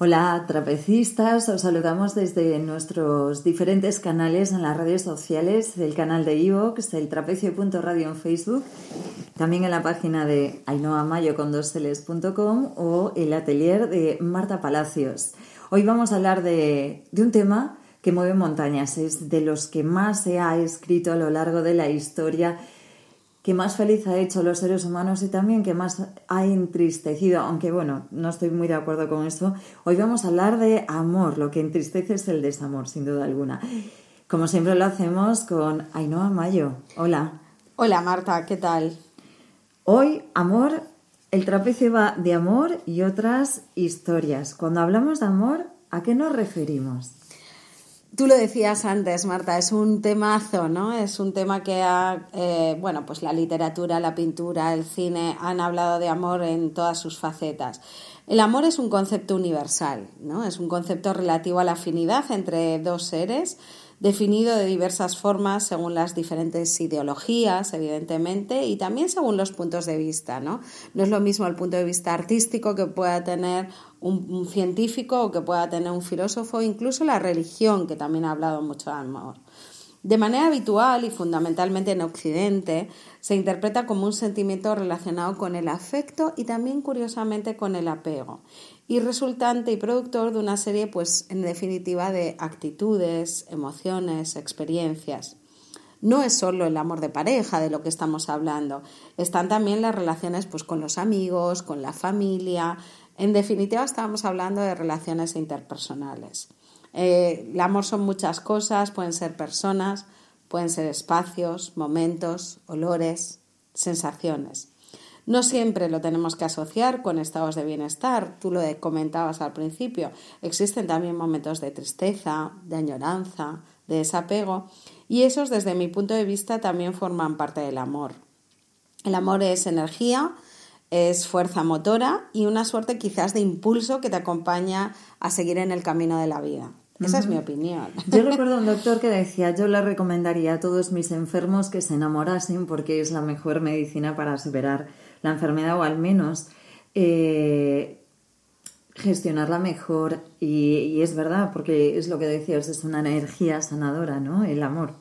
Hola trapecistas, os saludamos desde nuestros diferentes canales en las redes sociales, el canal de Evox, el trapecio.radio en Facebook, también en la página de ainoamayo.com o el atelier de Marta Palacios. Hoy vamos a hablar de un tema que mueve montañas, es de los que más se ha escrito a lo largo de la historia que más feliz ha hecho a los seres humanos y también que más ha entristecido, aunque bueno, no estoy muy de acuerdo con eso. Hoy vamos a hablar de amor, lo que entristece es el desamor, sin duda alguna. Como siempre lo hacemos con Ainhoa Mayo. Hola. Hola Marta, ¿qué tal? Hoy, amor, el trapecio va de amor y otras historias. Cuando hablamos de amor, ¿a qué nos referimos? Tú lo decías antes, Marta, es un temazo, ¿no? Es un tema que ha, eh, bueno, pues la literatura, la pintura, el cine han hablado de amor en todas sus facetas. El amor es un concepto universal, ¿no? Es un concepto relativo a la afinidad entre dos seres definido de diversas formas según las diferentes ideologías, evidentemente, y también según los puntos de vista. ¿no? no es lo mismo el punto de vista artístico que pueda tener un, científico o que pueda tener un filósofo, incluso la religión, que también ha hablado mucho de amor. De manera habitual y fundamentalmente en Occidente, se interpreta como un sentimiento relacionado con el afecto y también curiosamente con el apego y resultante y productor de una serie, pues en definitiva, de actitudes, emociones, experiencias. No es solo el amor de pareja de lo que estamos hablando, están también las relaciones pues, con los amigos, con la familia. En definitiva, estamos hablando de relaciones interpersonales. Eh, el amor son muchas cosas, pueden ser personas, pueden ser espacios, momentos, olores, sensaciones. No siempre lo tenemos que asociar con estados de bienestar, tú lo comentabas al principio. Existen también momentos de tristeza, de añoranza, de desapego, y esos desde mi punto de vista también forman parte del amor. El amor es energía, es fuerza motora y una suerte quizás de impulso que te acompaña a seguir en el camino de la vida. Esa es mi opinión. Yo recuerdo a un doctor que decía, yo le recomendaría a todos mis enfermos que se enamorasen porque es la mejor medicina para superar la enfermedad o al menos eh, gestionarla mejor. Y, es verdad, porque es lo que decías, es una energía sanadora, ¿no? El amor.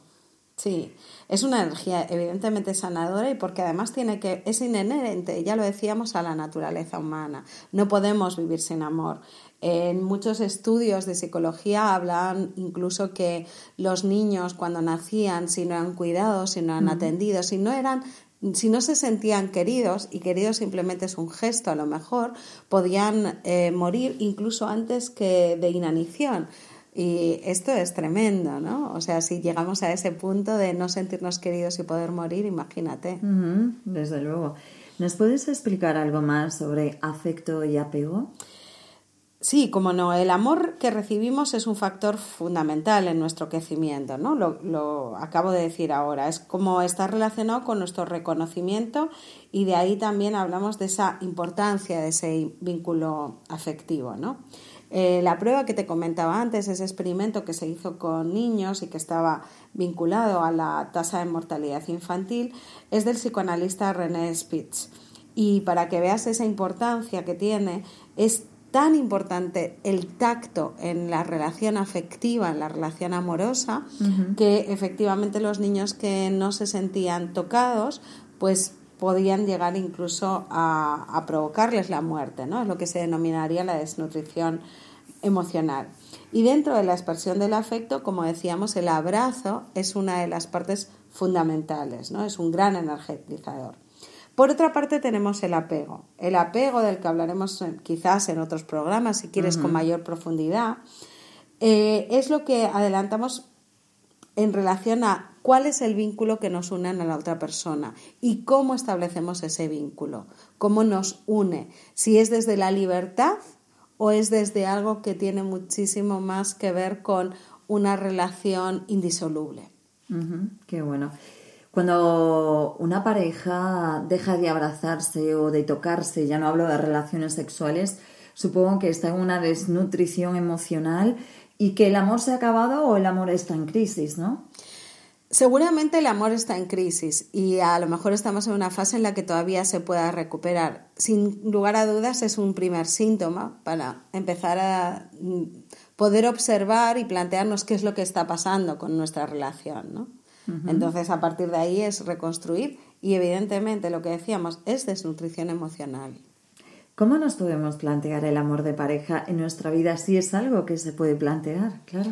Sí, es una energía evidentemente sanadora y porque además tiene que es inherente, ya lo decíamos, a la naturaleza humana. No podemos vivir sin amor. En muchos estudios de psicología hablan incluso que los niños cuando nacían, si no eran cuidados, si no eran atendidos, si no eran si no se sentían queridos, y queridos simplemente es un gesto a lo mejor, podían eh, morir incluso antes que de inanición. Y esto es tremendo, ¿no? O sea, si llegamos a ese punto de no sentirnos queridos y poder morir, imagínate. desde luego. ¿Nos puedes explicar algo más sobre afecto y apego? Sí, como no, el amor que recibimos es un factor fundamental en nuestro crecimiento, ¿no? Lo, acabo de decir ahora, es como está relacionado con nuestro reconocimiento y de ahí también hablamos de esa importancia de ese vínculo afectivo, ¿no? Eh, la prueba que te comentaba antes, ese experimento que se hizo con niños y que estaba vinculado a la tasa de mortalidad infantil, es del psicoanalista René Spitz. Y para que veas esa importancia que tiene, es tan importante el tacto en la relación afectiva, en la relación amorosa, que efectivamente los niños que no se sentían tocados, pues podían llegar incluso a, provocarles la muerte, ¿no? Es lo que se denominaría la desnutrición emocional. Y dentro de la expresión del afecto, como decíamos, el abrazo es una de las partes fundamentales, ¿no? Es un gran energetizador. Por otra parte tenemos el apego. El apego del que hablaremos quizás en otros programas, si quieres, con mayor profundidad, eh, es lo que adelantamos en relación a cuál es el vínculo que nos une a la otra persona y cómo establecemos ese vínculo, cómo nos une, si es desde la libertad o es desde algo que tiene muchísimo más que ver con una relación indisoluble. qué bueno. Cuando una pareja deja de abrazarse o de tocarse, ya no hablo de relaciones sexuales, supongo que está en una desnutrición emocional y que el amor se ha acabado o el amor está en crisis, ¿no? Seguramente el amor está en crisis y a lo mejor estamos en una fase en la que todavía se pueda recuperar. Sin lugar a dudas es un primer síntoma para empezar a mm, poder observar y plantearnos qué es lo que está pasando con nuestra relación. ¿no? Entonces a partir de ahí es reconstruir y evidentemente lo que decíamos es desnutrición emocional. ¿Cómo nos podemos plantear el amor de pareja en nuestra vida si es algo que se puede plantear? Claro.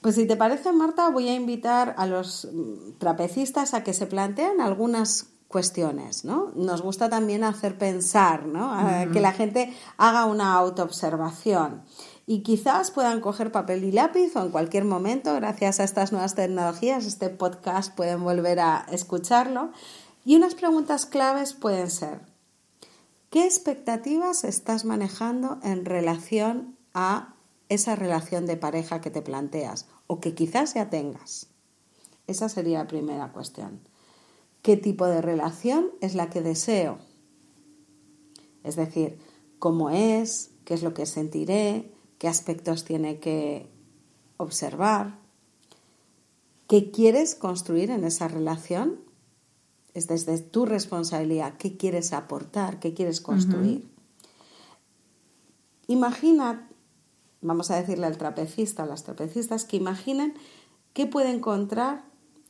Pues si te parece, Marta, voy a invitar a los mm, trapecistas a que se planteen algunas cuestiones, ¿no? Nos gusta también hacer pensar, ¿no? Que la gente haga una autoobservación y quizás puedan coger papel y lápiz o en cualquier momento, gracias a estas nuevas tecnologías, este podcast pueden volver a escucharlo. Y unas preguntas claves pueden ser, ¿qué expectativas estás manejando en relación a esa relación de pareja que te planteas o que quizás ya tengas. Esa sería la primera cuestión. ¿Qué tipo de relación es la que deseo? Es decir, cómo es, qué es lo que sentiré, qué aspectos tiene que observar, qué quieres construir en esa relación. Es desde tu responsabilidad, qué quieres aportar, qué quieres construir. Imagina vamos a decirle al trapecista, a las trapecistas, que imaginen qué puede encontrar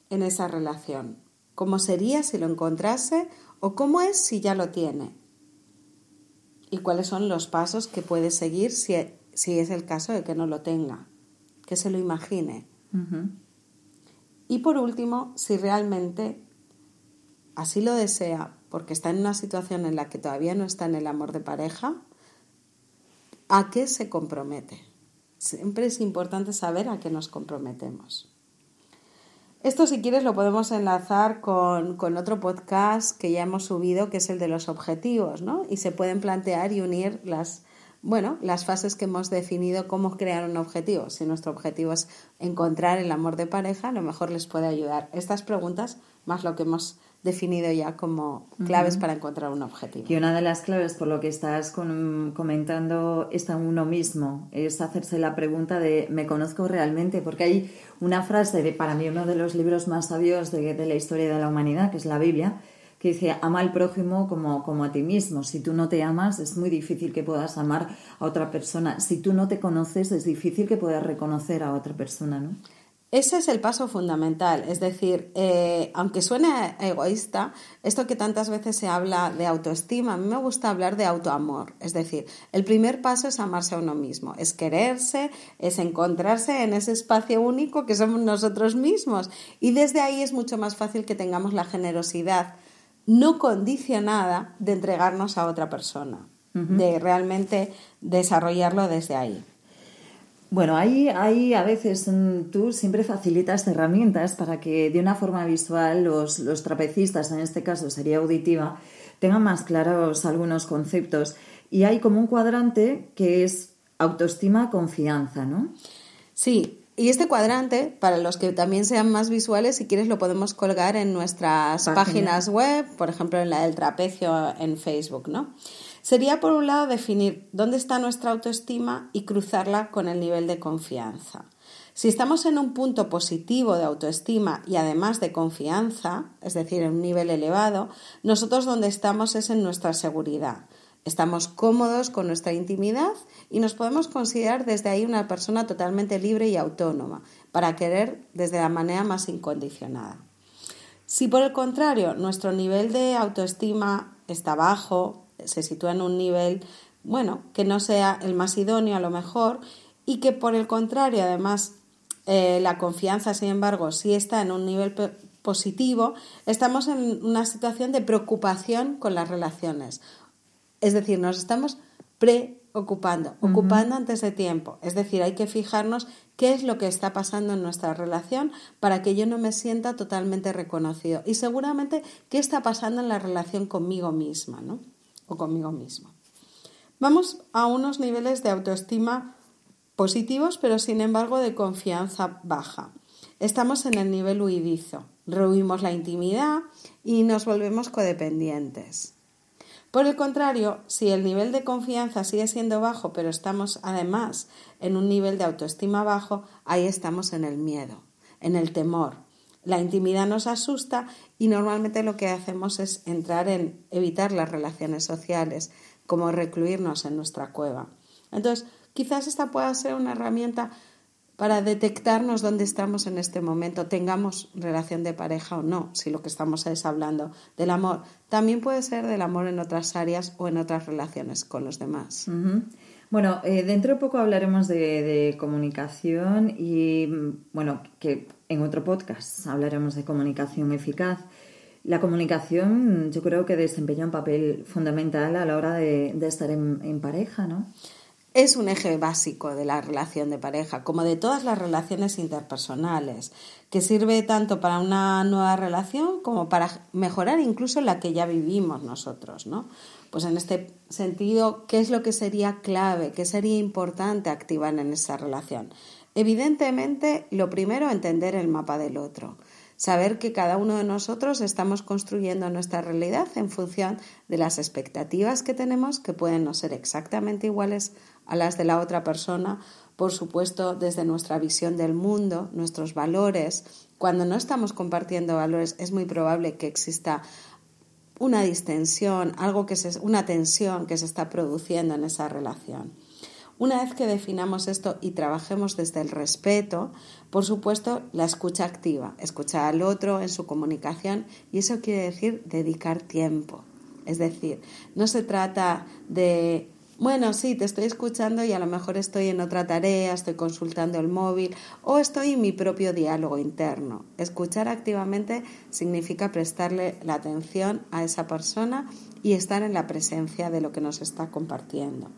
en esa relación, cómo sería si lo encontrase o cómo es si ya lo tiene y cuáles son los pasos que puede seguir si, es el caso de que no lo tenga, que se lo imagine. Y por último, si realmente así lo desea, porque está en una situación en la que todavía no está en el amor de pareja, ¿A qué se compromete? Siempre es importante saber a qué nos comprometemos. Esto, si quieres, lo podemos enlazar con, otro podcast que ya hemos subido, que es el de los objetivos, ¿no? Y se pueden plantear y unir las, bueno, las fases que hemos definido, cómo crear un objetivo. Si nuestro objetivo es encontrar el amor de pareja, a lo mejor les puede ayudar estas preguntas, más lo que hemos definido ya como claves para encontrar un objetivo. Y una de las claves, por lo que estás comentando, está uno mismo, es hacerse la pregunta de ¿me conozco realmente? Porque hay una frase de, para mí, uno de los libros más sabios de, de la historia de la humanidad, que es la Biblia, que dice, ama al prójimo como, como a ti mismo. Si tú no te amas, es muy difícil que puedas amar a otra persona. Si tú no te conoces, es difícil que puedas reconocer a otra persona, ¿no? Ese es el paso fundamental, es decir, eh, aunque suene egoísta, esto que tantas veces se habla de autoestima, a mí me gusta hablar de autoamor, es decir, el primer paso es amarse a uno mismo, es quererse, es encontrarse en ese espacio único que somos nosotros mismos y desde ahí es mucho más fácil que tengamos la generosidad no condicionada de entregarnos a otra persona, de realmente desarrollarlo desde ahí. Bueno, ahí, ahí a veces mm, tú siempre facilitas herramientas para que de una forma visual los, los trapecistas, en este caso sería auditiva, tengan más claros algunos conceptos. Y hay como un cuadrante que es autoestima, confianza, ¿no? Sí, y este cuadrante, para los que también sean más visuales, si quieres lo podemos colgar en nuestras páginas web, por ejemplo en la del trapecio en Facebook, ¿no? Sería, por un lado, definir dónde está nuestra autoestima y cruzarla con el nivel de confianza. Si estamos en un punto positivo de autoestima y además de confianza, es decir, en un nivel elevado, nosotros donde estamos es en nuestra seguridad. Estamos cómodos con nuestra intimidad y nos podemos considerar desde ahí una persona totalmente libre y autónoma para querer desde la manera más incondicionada. Si por el contrario nuestro nivel de autoestima está bajo, se sitúa en un nivel, bueno, que no sea el más idóneo a lo mejor y que por el contrario, además, eh, la confianza, sin embargo, sí está en un nivel positivo, estamos en una situación de preocupación con las relaciones. Es decir, nos estamos preocupando, ocupando antes de tiempo. Es decir, hay que fijarnos qué es lo que está pasando en nuestra relación para que yo no me sienta totalmente reconocido. Y seguramente qué está pasando en la relación conmigo misma, ¿no? o conmigo mismo. Vamos a unos niveles de autoestima positivos, pero sin embargo de confianza baja. Estamos en el nivel huidizo, rehuimos la intimidad y nos volvemos codependientes. Por el contrario, si el nivel de confianza sigue siendo bajo, pero estamos además en un nivel de autoestima bajo, ahí estamos en el miedo, en el temor, La intimidad nos asusta y normalmente lo que hacemos es entrar en evitar las relaciones sociales, como recluirnos en nuestra cueva. Entonces, quizás esta pueda ser una herramienta para detectarnos dónde estamos en este momento, tengamos relación de pareja o no, si lo que estamos es hablando del amor. También puede ser del amor en otras áreas o en otras relaciones con los demás. Bueno, eh, dentro de poco hablaremos de, comunicación y, bueno, que en otro podcast hablaremos de comunicación eficaz. La comunicación yo creo que desempeña un papel fundamental a la hora de, estar en pareja, ¿no? Es un eje básico de la relación de pareja, como de todas las relaciones interpersonales, que sirve tanto para una nueva relación como para mejorar incluso la que ya vivimos nosotros, ¿no? Pues en este sentido, ¿qué es lo que sería clave, qué sería importante activar en esa relación? Evidentemente, lo primero, entender el mapa del otro saber que cada uno de nosotros estamos construyendo nuestra realidad en función de las expectativas que tenemos, que pueden no ser exactamente iguales a las de la otra persona, por supuesto desde nuestra visión del mundo, nuestros valores. Cuando no estamos compartiendo valores es muy probable que exista una distensión, algo que se, una tensión que se está produciendo en esa relación. Una vez que definamos esto y trabajemos desde el respeto, por supuesto, la escucha activa, escuchar al otro en su comunicación y eso quiere decir dedicar tiempo. Es decir, no se trata de bueno, sí, te estoy escuchando y a lo mejor estoy en otra tarea, estoy consultando el móvil o estoy en mi propio diálogo interno. Escuchar activamente significa prestarle la atención a esa persona y estar en la presencia de lo que nos está compartiendo.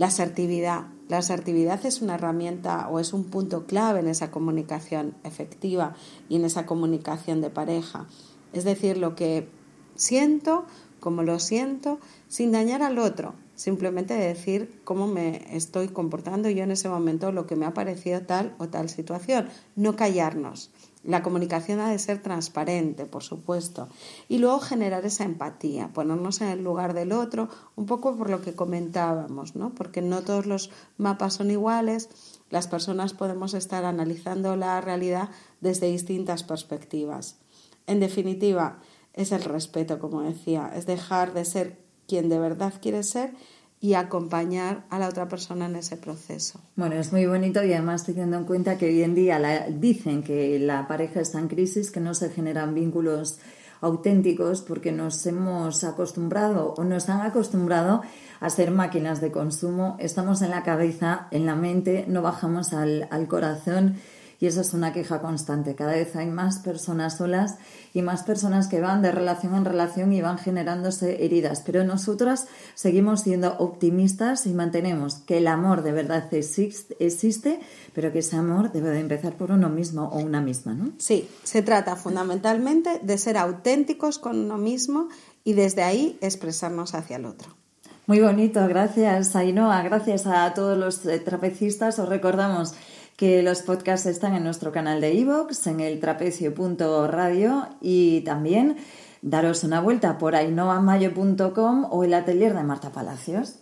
La asertividad. La asertividad es una herramienta o es un punto clave en esa comunicación efectiva y en esa comunicación de pareja. Es decir, lo que siento, como lo siento, sin dañar al otro, simplemente decir cómo me estoy comportando yo en ese momento, lo que me ha parecido tal o tal situación, no callarnos. La comunicación ha de ser transparente, por supuesto, y luego generar esa empatía, ponernos en el lugar del otro, un poco por lo que comentábamos, ¿no? Porque no todos los mapas son iguales, las personas podemos estar analizando la realidad desde distintas perspectivas. En definitiva, es el respeto, como decía, es dejar de ser quien de verdad quiere ser y acompañar a la otra persona en ese proceso. Bueno, es muy bonito y además teniendo en cuenta que hoy en día dicen que la pareja está en crisis, que no se generan vínculos auténticos porque nos hemos acostumbrado o nos han acostumbrado a ser máquinas de consumo. Estamos en la cabeza, en la mente, no bajamos al, al corazón y esa es una queja constante. Cada vez hay más personas solas y más personas que van de relación en relación y van generándose heridas. Pero nosotras seguimos siendo optimistas y mantenemos que el amor de verdad existe, pero que ese amor debe de empezar por uno mismo o una misma, ¿no? Sí, se trata fundamentalmente de ser auténticos con uno mismo y desde ahí expresarnos hacia el otro. Muy bonito, gracias Ainhoa, gracias a todos los eh, trapecistas. Os recordamos que los podcasts están en nuestro canal de iVoox, en el trapecio.radio y también daros una vuelta por ainoamayo.com o el atelier de Marta Palacios.